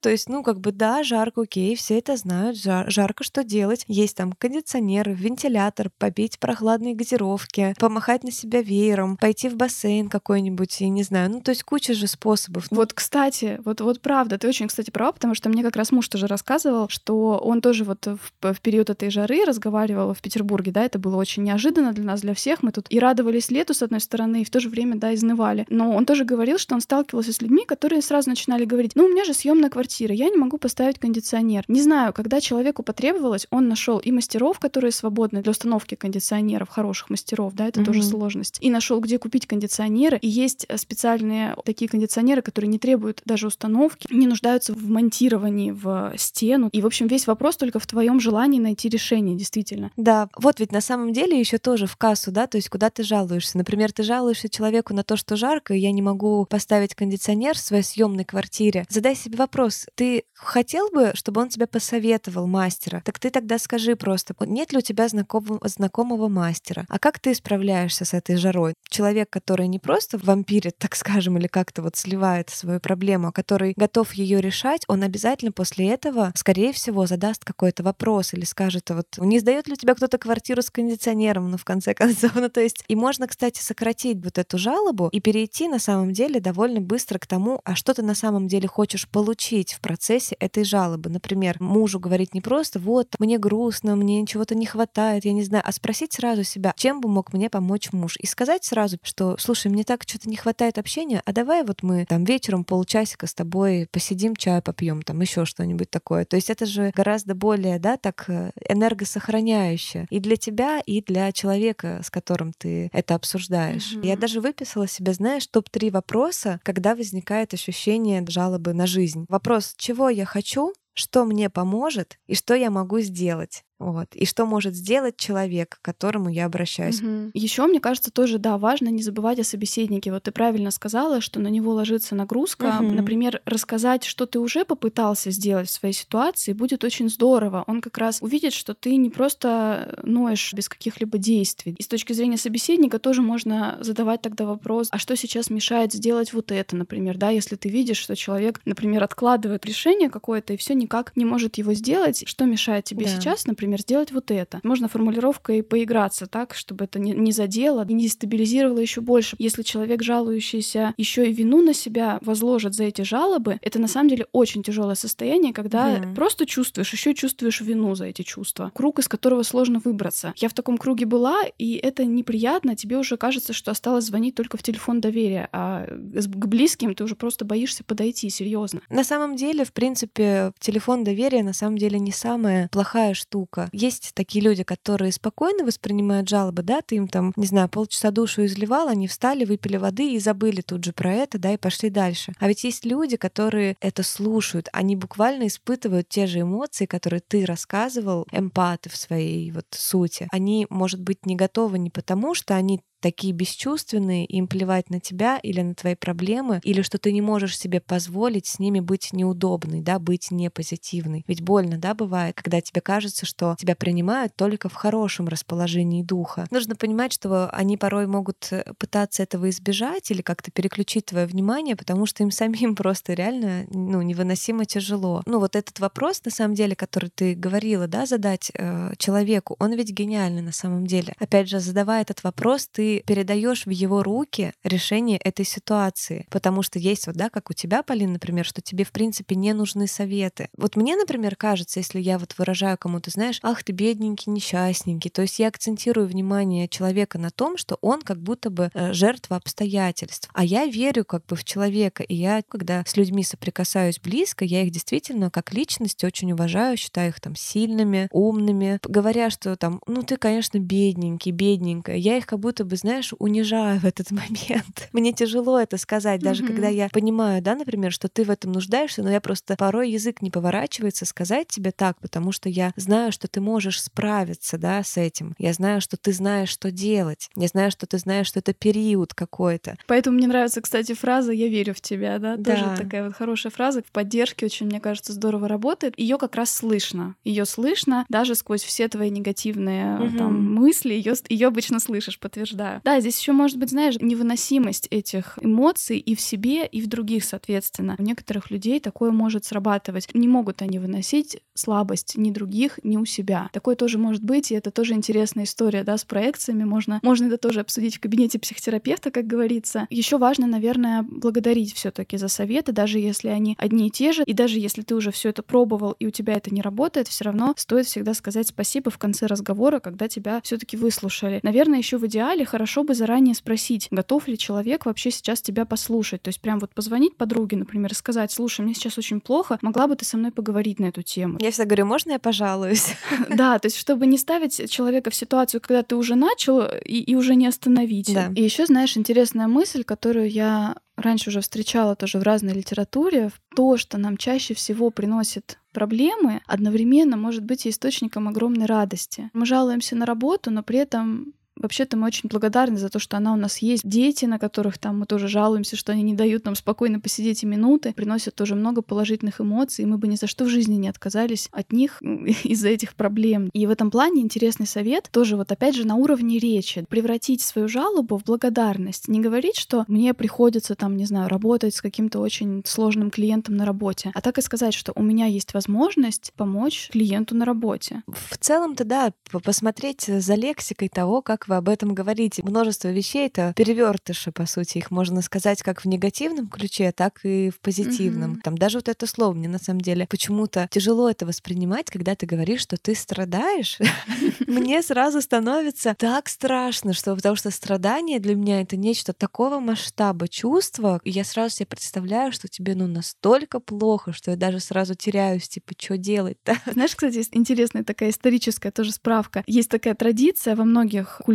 То есть, ну, как бы, да, жарко, окей, все это знают, жарко, что делать? Есть там кондиционер, вентилятор, попить прохладные газировки, помахать на себя веером, пойти в бассейн какой-нибудь, я не знаю. Ну, то есть куча же способов. Вот, кстати, вот, вот правда, ты очень, кстати, права, потому что мне как раз муж тоже рассказывал, что он тоже вот в, в период этой жары разговаривал в Петербурге, да, это было очень неожиданно для нас, для всех. Мы тут и радовались лету, с одной стороны, и в то же время, да, изнывали. Но он тоже говорил, что он сталкивался с людьми, которые сразу начинали говорить, ну, у меня же съемная квартира, я не могу поставить кондиционер. Не знаю, когда человеку потребовалось, он нашел и мастеров, которые свободны для установки кондиционеров, хороших мастеров, да, это mm-hmm. тоже сложность. И нашел, где купить кондиционеры. И есть э, специальные такие кондиционеры, которые не требуют даже установки, не нуждаются в монтировании в стену. И, в общем, весь вопрос только в твоем желании найти решение, действительно. Да, вот ведь на самом деле еще тоже в кассу, да, то есть куда ты жалуешься. Например, ты жалуешься человеку на то, что жарко, и я не могу поставить кондиционер в своей съемной квартире. Задай себе вопрос, ты хотел бы, чтобы он тебе посоветовал мастера? Так ты тогда скажи просто, нет ли у тебя знакомого, знакомого мастера? А как ты справляешься с этой жарой? Человек, который не просто вампирит, так скажем, или как-то вот сливает свою проблему, а который готов ее решать, он обязательно после этого, скорее всего, задаст какой-то вопрос или скажет, вот, не сдает ли у тебя кто-то квартиру с кондиционером, ну, в конце концов. Ну, то есть, и можно, кстати, сократить вот эту жалобу и перейти на самом деле довольно быстро к тому, а что ты на самом деле хочешь получить в процессе этой жалобы. Например, мужу говорить не просто «вот, мне грустно, мне чего-то не хватает, я не знаю», а спросить сразу себя, чем бы мог мне помочь муж. И сказать сразу, что «слушай, мне так что-то не хватает общения, а давай вот мы там вечером полчасика с тобой посидим, чай попьем, там еще что-нибудь такое». То есть это же гораздо более, да, так э, энергосохраняющее и для тебя, и для человека, с которым ты это обсуждаешь. Mm-hmm. Я даже выписала себе, знаешь, топ-3 вопроса, когда возникает ощущение жалобы на жизнь. Вопрос, чего я хочу, что мне поможет и что я могу сделать. Вот. И что может сделать человек, к которому я обращаюсь. Угу. Еще, мне кажется, тоже, да, важно не забывать о собеседнике. Вот ты правильно сказала, что на него ложится нагрузка. Угу. Например, рассказать, что ты уже попытался сделать в своей ситуации, будет очень здорово. Он как раз увидит, что ты не просто ноешь без каких-либо действий. И с точки зрения собеседника тоже можно задавать тогда вопрос, а что сейчас мешает сделать вот это, например, да, если ты видишь, что человек, например, откладывает решение какое-то и все никак не может его сделать, что мешает тебе да. сейчас, например, например, сделать вот это. Можно формулировкой поиграться так, чтобы это не, не задело и не дестабилизировало еще больше. Если человек, жалующийся, еще и вину на себя возложит за эти жалобы, это на самом деле очень тяжелое состояние, когда mm. просто чувствуешь, еще чувствуешь вину за эти чувства. Круг, из которого сложно выбраться. Я в таком круге была, и это неприятно. Тебе уже кажется, что осталось звонить только в телефон доверия, а к близким ты уже просто боишься подойти, серьезно. На самом деле, в принципе, телефон доверия на самом деле не самая плохая штука плохо. Есть такие люди, которые спокойно воспринимают жалобы, да, ты им там, не знаю, полчаса душу изливал, они встали, выпили воды и забыли тут же про это, да, и пошли дальше. А ведь есть люди, которые это слушают, они буквально испытывают те же эмоции, которые ты рассказывал, эмпаты в своей вот сути. Они, может быть, не готовы не потому, что они такие бесчувственные, им плевать на тебя или на твои проблемы, или что ты не можешь себе позволить с ними быть неудобной, да, быть не позитивной. Ведь больно, да, бывает, когда тебе кажется, что тебя принимают только в хорошем расположении духа. Нужно понимать, что они порой могут э, пытаться этого избежать или как-то переключить твое внимание, потому что им самим просто реально ну, невыносимо тяжело. Ну вот этот вопрос, на самом деле, который ты говорила, да, задать э, человеку, он ведь гениальный на самом деле. Опять же, задавая этот вопрос, ты передаешь в его руки решение этой ситуации. Потому что есть вот, да, как у тебя, Полин, например, что тебе, в принципе, не нужны советы. Вот мне, например, кажется, если я вот выражаю кому-то, знаешь, ах, ты бедненький, несчастненький, то есть я акцентирую внимание человека на том, что он как будто бы э, жертва обстоятельств. А я верю как бы в человека, и я, когда с людьми соприкасаюсь близко, я их действительно как личность очень уважаю, считаю их там сильными, умными, говоря, что там, ну ты, конечно, бедненький, бедненькая, я их как будто бы, знаешь, унижаю в этот момент. Мне тяжело это сказать, даже mm-hmm. когда я понимаю, да, например, что ты в этом нуждаешься, но я просто порой язык не поворачивается сказать тебе так, потому что я знаю, что ты можешь справиться, да, с этим. Я знаю, что ты знаешь, что делать. Я знаю, что ты знаешь, что это период какой-то. Поэтому мне нравится, кстати, фраза «я верю в тебя», да, да. тоже такая вот хорошая фраза. В поддержке очень, мне кажется, здорово работает. Ее как раз слышно. Ее слышно даже сквозь все твои негативные угу. там мысли. Ее ее обычно слышишь, подтверждаю. Да, здесь еще может быть, знаешь, невыносимость этих эмоций и в себе, и в других, соответственно. У некоторых людей такое может срабатывать. Не могут они выносить слабость ни других, ни у себя. Такое тоже может быть, и это тоже интересная история, да, с проекциями. Можно, можно это тоже обсудить в кабинете психотерапевта, как говорится. Еще важно, наверное, благодарить все-таки за советы, даже если они одни и те же, и даже если ты уже все это пробовал и у тебя это не работает, все равно стоит всегда сказать спасибо в конце разговора, когда тебя все-таки выслушали. Наверное, еще в идеале хорошо бы заранее спросить, готов ли человек вообще сейчас тебя послушать. То есть прям вот позвонить подруге, например, и сказать, слушай, мне сейчас очень плохо, могла бы ты со мной поговорить на эту тему? Я всегда говорю, можно я пожалуюсь? Да, то есть чтобы не ставить человека в ситуацию, когда ты уже начал и, и уже не остановить. Да. И еще, знаешь, интересная мысль, которую я раньше уже встречала тоже в разной литературе, то, что нам чаще всего приносит проблемы, одновременно может быть и источником огромной радости. Мы жалуемся на работу, но при этом Вообще-то мы очень благодарны за то, что она у нас есть. Дети, на которых там мы тоже жалуемся, что они не дают нам спокойно посидеть и минуты, приносят тоже много положительных эмоций, и мы бы ни за что в жизни не отказались от них из-за этих проблем. И в этом плане интересный совет тоже вот опять же на уровне речи. Превратить свою жалобу в благодарность. Не говорить, что мне приходится там, не знаю, работать с каким-то очень сложным клиентом на работе, а так и сказать, что у меня есть возможность помочь клиенту на работе. В целом-то да, посмотреть за лексикой того, как вы об этом говорите. Множество вещей — это перевертыши, по сути. Их можно сказать как в негативном ключе, так и в позитивном. Mm-hmm. Там даже вот это слово мне на самом деле почему-то тяжело это воспринимать, когда ты говоришь, что ты страдаешь. Мне сразу становится так страшно, что потому что страдание для меня это нечто такого масштаба чувства. Я сразу себе представляю, что тебе ну настолько плохо, что я даже сразу теряюсь, типа, что делать-то? Знаешь, кстати, интересная такая историческая тоже справка. Есть такая традиция во многих культурах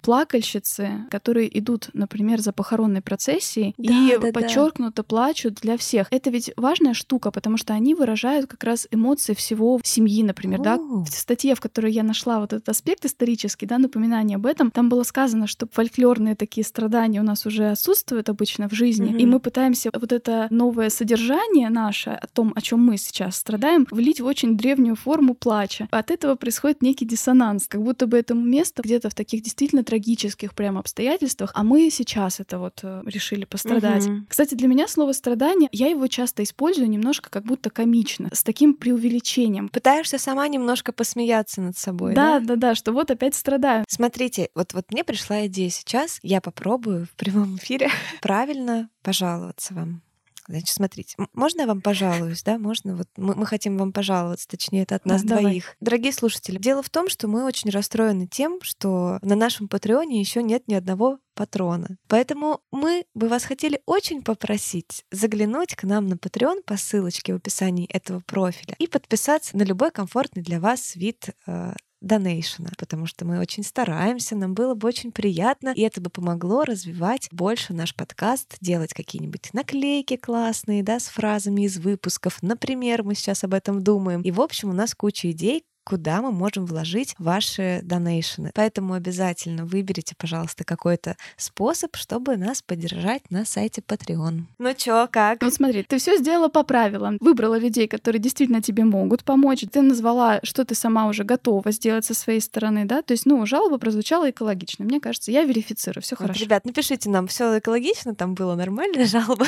плакальщицы, которые идут, например, за похоронной процессией да, и да, подчеркнуто да. плачут для всех. Это ведь важная штука, потому что они выражают как раз эмоции всего семьи, например, О. да. В статье, в которой я нашла вот этот аспект исторический, да, напоминание об этом, там было сказано, что фольклорные такие страдания у нас уже отсутствуют обычно в жизни, mm-hmm. и мы пытаемся вот это новое содержание наше о том, о чем мы сейчас страдаем, влить в очень древнюю форму плача. От этого происходит некий диссонанс, как будто бы этому месту где-то в таких таких действительно трагических прям обстоятельствах, а мы сейчас это вот э, решили пострадать. Угу. Кстати, для меня слово страдание, я его часто использую немножко как будто комично, с таким преувеличением. Пытаешься сама немножко посмеяться над собой. Да, да, да, да что вот опять страдаю. Смотрите, вот, вот мне пришла идея сейчас, я попробую в прямом эфире правильно пожаловаться вам. Значит, смотрите, можно я вам пожалуюсь, да? Можно вот мы, мы хотим вам пожаловаться, точнее, это от нас да, двоих. Давай. Дорогие слушатели, дело в том, что мы очень расстроены тем, что на нашем Патреоне еще нет ни одного патрона. Поэтому мы бы вас хотели очень попросить заглянуть к нам на Patreon по ссылочке в описании этого профиля и подписаться на любой комфортный для вас вид э, донейшена, потому что мы очень стараемся, нам было бы очень приятно, и это бы помогло развивать больше наш подкаст, делать какие-нибудь наклейки классные, да, с фразами из выпусков. Например, мы сейчас об этом думаем. И, в общем, у нас куча идей, куда мы можем вложить ваши донейшены. Поэтому обязательно выберите, пожалуйста, какой-то способ, чтобы нас поддержать на сайте Patreon. Ну чё, как? Ну смотри, ты все сделала по правилам. Выбрала людей, которые действительно тебе могут помочь. Ты назвала, что ты сама уже готова сделать со своей стороны, да? То есть, ну, жалоба прозвучала экологично. Мне кажется, я верифицирую, все вот, хорошо. Ребят, напишите нам, все экологично, там было нормальная жалоба.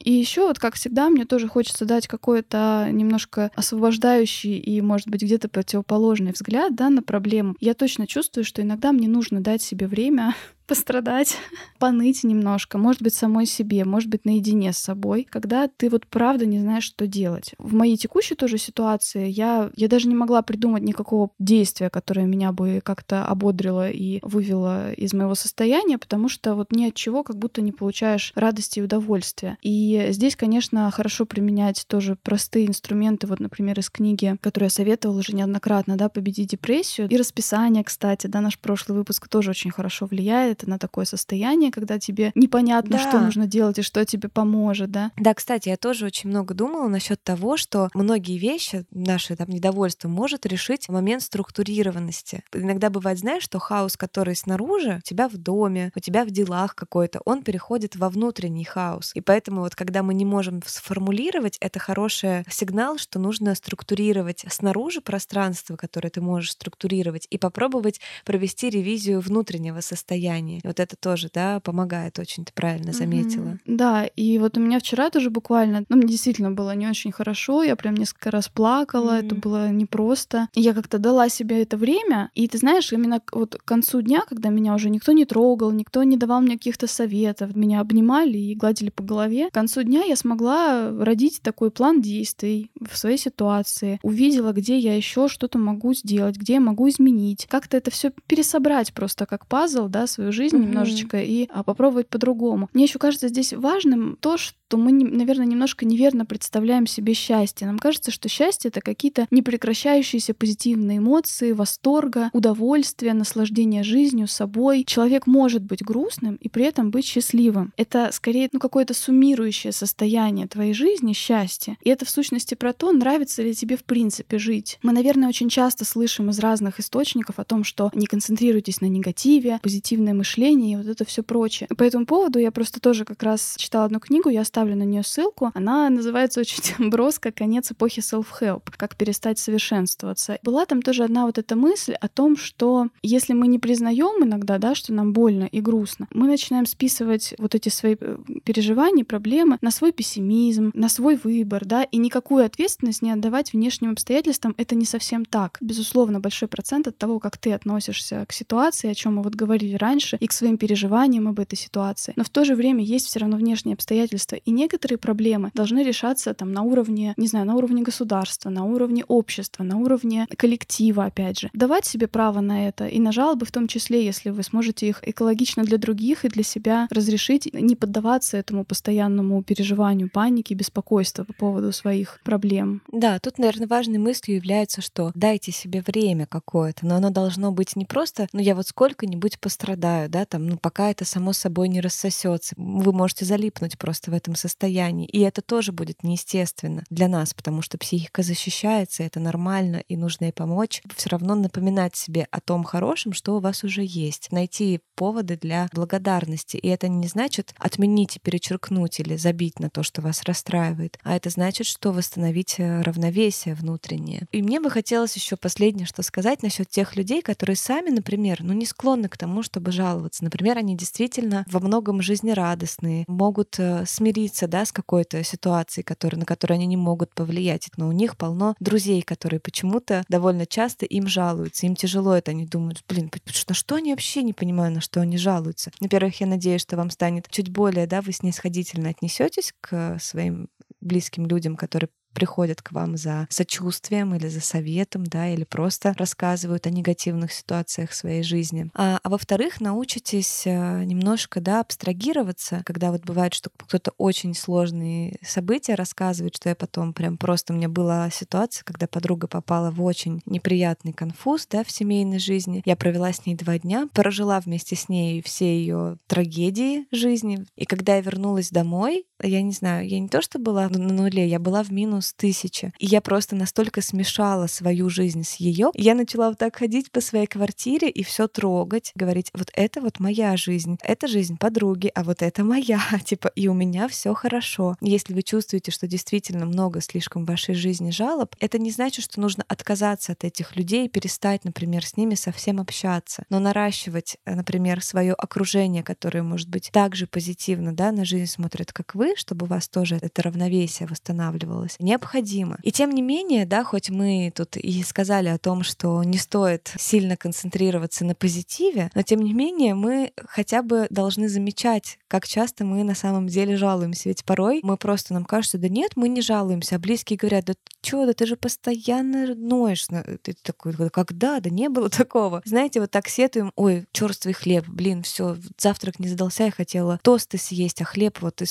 И еще вот, как всегда, мне тоже хочется дать какой-то немножко освобождающий и, может быть, где-то против противоположный взгляд да, на проблему, я точно чувствую, что иногда мне нужно дать себе время пострадать, поныть немножко, может быть, самой себе, может быть, наедине с собой, когда ты вот правда не знаешь, что делать. В моей текущей тоже ситуации я, я даже не могла придумать никакого действия, которое меня бы как-то ободрило и вывело из моего состояния, потому что вот ни от чего как будто не получаешь радости и удовольствия. И здесь, конечно, хорошо применять тоже простые инструменты, вот, например, из книги, которую я советовала уже неоднократно, да, «Победить депрессию». И расписание, кстати, да, наш прошлый выпуск тоже очень хорошо влияет на такое состояние, когда тебе непонятно, да. что нужно делать и что тебе поможет, да. Да, кстати, я тоже очень много думала насчет того, что многие вещи, наше там недовольство может решить момент структурированности. Иногда бывает, знаешь, что хаос, который снаружи, у тебя в доме, у тебя в делах какой-то, он переходит во внутренний хаос. И поэтому вот когда мы не можем сформулировать, это хороший сигнал, что нужно структурировать снаружи пространство, которое ты можешь структурировать, и попробовать провести ревизию внутреннего состояния. Вот это тоже, да, помогает очень, ты правильно заметила. Mm-hmm. Да, и вот у меня вчера тоже буквально, ну, мне действительно было не очень хорошо, я прям несколько раз плакала, mm-hmm. это было непросто. Я как-то дала себе это время, и ты знаешь, именно вот к концу дня, когда меня уже никто не трогал, никто не давал мне каких-то советов, меня обнимали и гладили по голове, к концу дня я смогла родить такой план действий в своей ситуации, увидела, где я еще что-то могу сделать, где я могу изменить, как-то это все пересобрать просто как пазл, да, свою жизнь mm-hmm. немножечко и а, попробовать по-другому. Мне еще кажется здесь важным то, что то мы, наверное, немножко неверно представляем себе счастье. Нам кажется, что счастье — это какие-то непрекращающиеся позитивные эмоции, восторга, удовольствия, наслаждения жизнью, собой. Человек может быть грустным и при этом быть счастливым. Это скорее ну, какое-то суммирующее состояние твоей жизни, счастье. И это в сущности про то, нравится ли тебе в принципе жить. Мы, наверное, очень часто слышим из разных источников о том, что не концентрируйтесь на негативе, позитивное мышление и вот это все прочее. По этому поводу я просто тоже как раз читала одну книгу, я оставлю на нее ссылку. Она называется очень броско «Конец эпохи self-help. Как перестать совершенствоваться». Была там тоже одна вот эта мысль о том, что если мы не признаем иногда, да, что нам больно и грустно, мы начинаем списывать вот эти свои э, переживания, проблемы на свой пессимизм, на свой выбор, да, и никакую ответственность не отдавать внешним обстоятельствам, это не совсем так. Безусловно, большой процент от того, как ты относишься к ситуации, о чем мы вот говорили раньше, и к своим переживаниям об этой ситуации. Но в то же время есть все равно внешние обстоятельства, и некоторые проблемы должны решаться там на уровне, не знаю, на уровне государства, на уровне общества, на уровне коллектива, опять же. Давать себе право на это и на жалобы в том числе, если вы сможете их экологично для других и для себя разрешить, не поддаваться этому постоянному переживанию паники, беспокойства по поводу своих проблем. Да, тут, наверное, важной мыслью является, что дайте себе время какое-то, но оно должно быть не просто, ну я вот сколько-нибудь пострадаю, да, там, ну пока это само собой не рассосется. Вы можете залипнуть просто в этом состоянии. И это тоже будет неестественно для нас, потому что психика защищается, это нормально, и нужно ей помочь. Все равно напоминать себе о том хорошем, что у вас уже есть. Найти поводы для благодарности. И это не значит отменить и перечеркнуть или забить на то, что вас расстраивает, а это значит, что восстановить э, равновесие внутреннее. И мне бы хотелось еще последнее что сказать насчет тех людей, которые сами, например, ну не склонны к тому, чтобы жаловаться. Например, они действительно во многом жизнерадостные, могут э, смириться да, с какой-то ситуацией, который, на которую они не могут повлиять. Но у них полно друзей, которые почему-то довольно часто им жалуются. Им тяжело это. Они думают, блин, на что они вообще не понимаю, на что они жалуются. Во-первых, я надеюсь, что вам станет чуть более, да, вы снисходительно отнесетесь к своим близким людям, которые приходят к вам за сочувствием или за советом, да, или просто рассказывают о негативных ситуациях своей жизни. А, а во-вторых, научитесь э, немножко, да, абстрагироваться, когда вот бывает, что кто-то очень сложные события рассказывает, что я потом прям просто у меня была ситуация, когда подруга попала в очень неприятный конфуз, да, в семейной жизни. Я провела с ней два дня, прожила вместе с ней все ее трагедии жизни. И когда я вернулась домой, я не знаю, я не то, что была на нуле, я была в минус тысячи. И я просто настолько смешала свою жизнь с ее. Я начала вот так ходить по своей квартире и все трогать, говорить, вот это вот моя жизнь, это жизнь подруги, а вот это моя, типа, и у меня все хорошо. Если вы чувствуете, что действительно много слишком в вашей жизни жалоб, это не значит, что нужно отказаться от этих людей перестать, например, с ними совсем общаться, но наращивать, э, например, свое окружение, которое может быть также позитивно, да, на жизнь смотрит, как вы, головы, чтобы у вас тоже это равновесие восстанавливалось, необходимо. И тем не менее, да, хоть мы тут и сказали о том, что не стоит сильно концентрироваться на позитиве, но тем не менее мы хотя бы должны замечать, как часто мы на самом деле жалуемся. Ведь порой мы просто нам кажется, да нет, мы не жалуемся, а близкие говорят, да чё, да ты же постоянно ноешь. Ты такой, когда? Да не было такого. Знаете, вот так сетуем, ой, черствый хлеб, блин, все, завтрак не задался, я хотела тосты съесть, а хлеб вот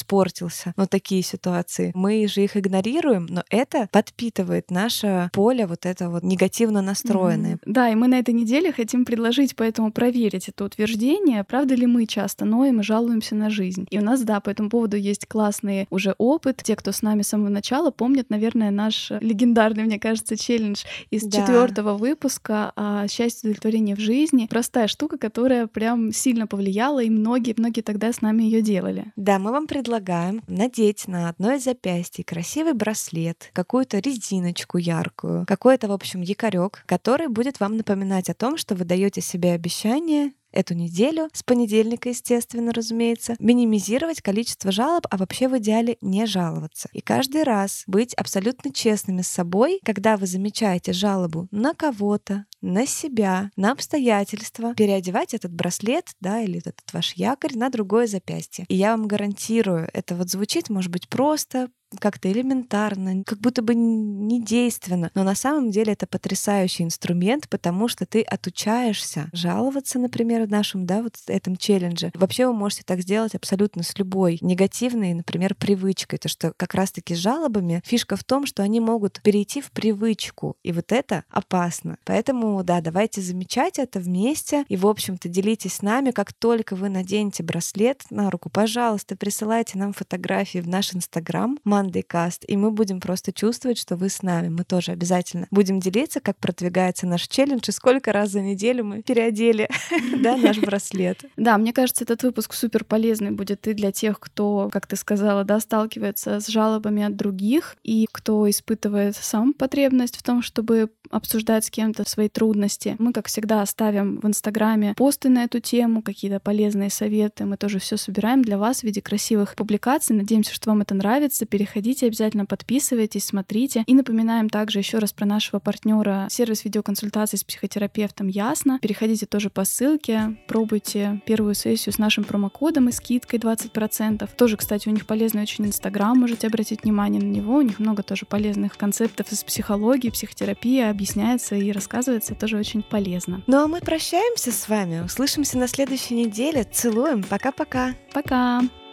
испортился. Вот такие ситуации. Мы же их игнорируем, но это подпитывает наше поле вот это вот негативно настроенное. Mm-hmm. Да, и мы на этой неделе хотим предложить поэтому проверить это утверждение, правда ли мы часто ноем и жалуемся на жизнь. И у нас, да, по этому поводу есть классный уже опыт. Те, кто с нами с самого начала, помнят, наверное, наш легендарный, мне кажется, челлендж из да. четвертого выпуска о счастье и удовлетворении в жизни. Простая штука, которая прям сильно повлияла, и многие-многие тогда с нами ее делали. Да, мы вам предлагаем надеть на одно из запястья красивый браслет, какую-то резиночку яркую, какой-то, в общем, якорек, который будет вам напоминать о том, что вы даете себе обещание эту неделю, с понедельника, естественно, разумеется, минимизировать количество жалоб, а вообще в идеале не жаловаться. И каждый раз быть абсолютно честными с собой, когда вы замечаете жалобу на кого-то, на себя, на обстоятельства, переодевать этот браслет, да, или этот ваш якорь на другое запястье. И я вам гарантирую, это вот звучит, может быть, просто, как-то элементарно, как будто бы не действенно. Но на самом деле это потрясающий инструмент, потому что ты отучаешься жаловаться, например, в нашем, да, вот этом челлендже. Вообще вы можете так сделать абсолютно с любой негативной, например, привычкой. То, что как раз-таки с жалобами фишка в том, что они могут перейти в привычку. И вот это опасно. Поэтому, да, давайте замечать это вместе. И, в общем-то, делитесь с нами. Как только вы наденете браслет на руку, пожалуйста, присылайте нам фотографии в наш Инстаграм командой Каст, и мы будем просто чувствовать, что вы с нами. Мы тоже обязательно будем делиться, как продвигается наш челлендж и сколько раз за неделю мы переодели да, наш браслет. Да, мне кажется, этот выпуск супер полезный будет и для тех, кто, как ты сказала, да, сталкивается с жалобами от других, и кто испытывает сам потребность в том, чтобы обсуждать с кем-то свои трудности. Мы, как всегда, оставим в Инстаграме посты на эту тему, какие-то полезные советы. Мы тоже все собираем для вас в виде красивых публикаций. Надеемся, что вам это нравится. Обязательно подписывайтесь, смотрите. И напоминаем также еще раз про нашего партнера сервис видеоконсультаций с психотерапевтом Ясно. Переходите тоже по ссылке, пробуйте первую сессию с нашим промокодом и скидкой 20%. Тоже, кстати, у них полезный очень Инстаграм, можете обратить внимание на него. У них много тоже полезных концептов из психологии, психотерапии, объясняется и рассказывается, тоже очень полезно. Ну а мы прощаемся с вами, услышимся на следующей неделе. Целуем, пока-пока. Пока. -пока. Пока.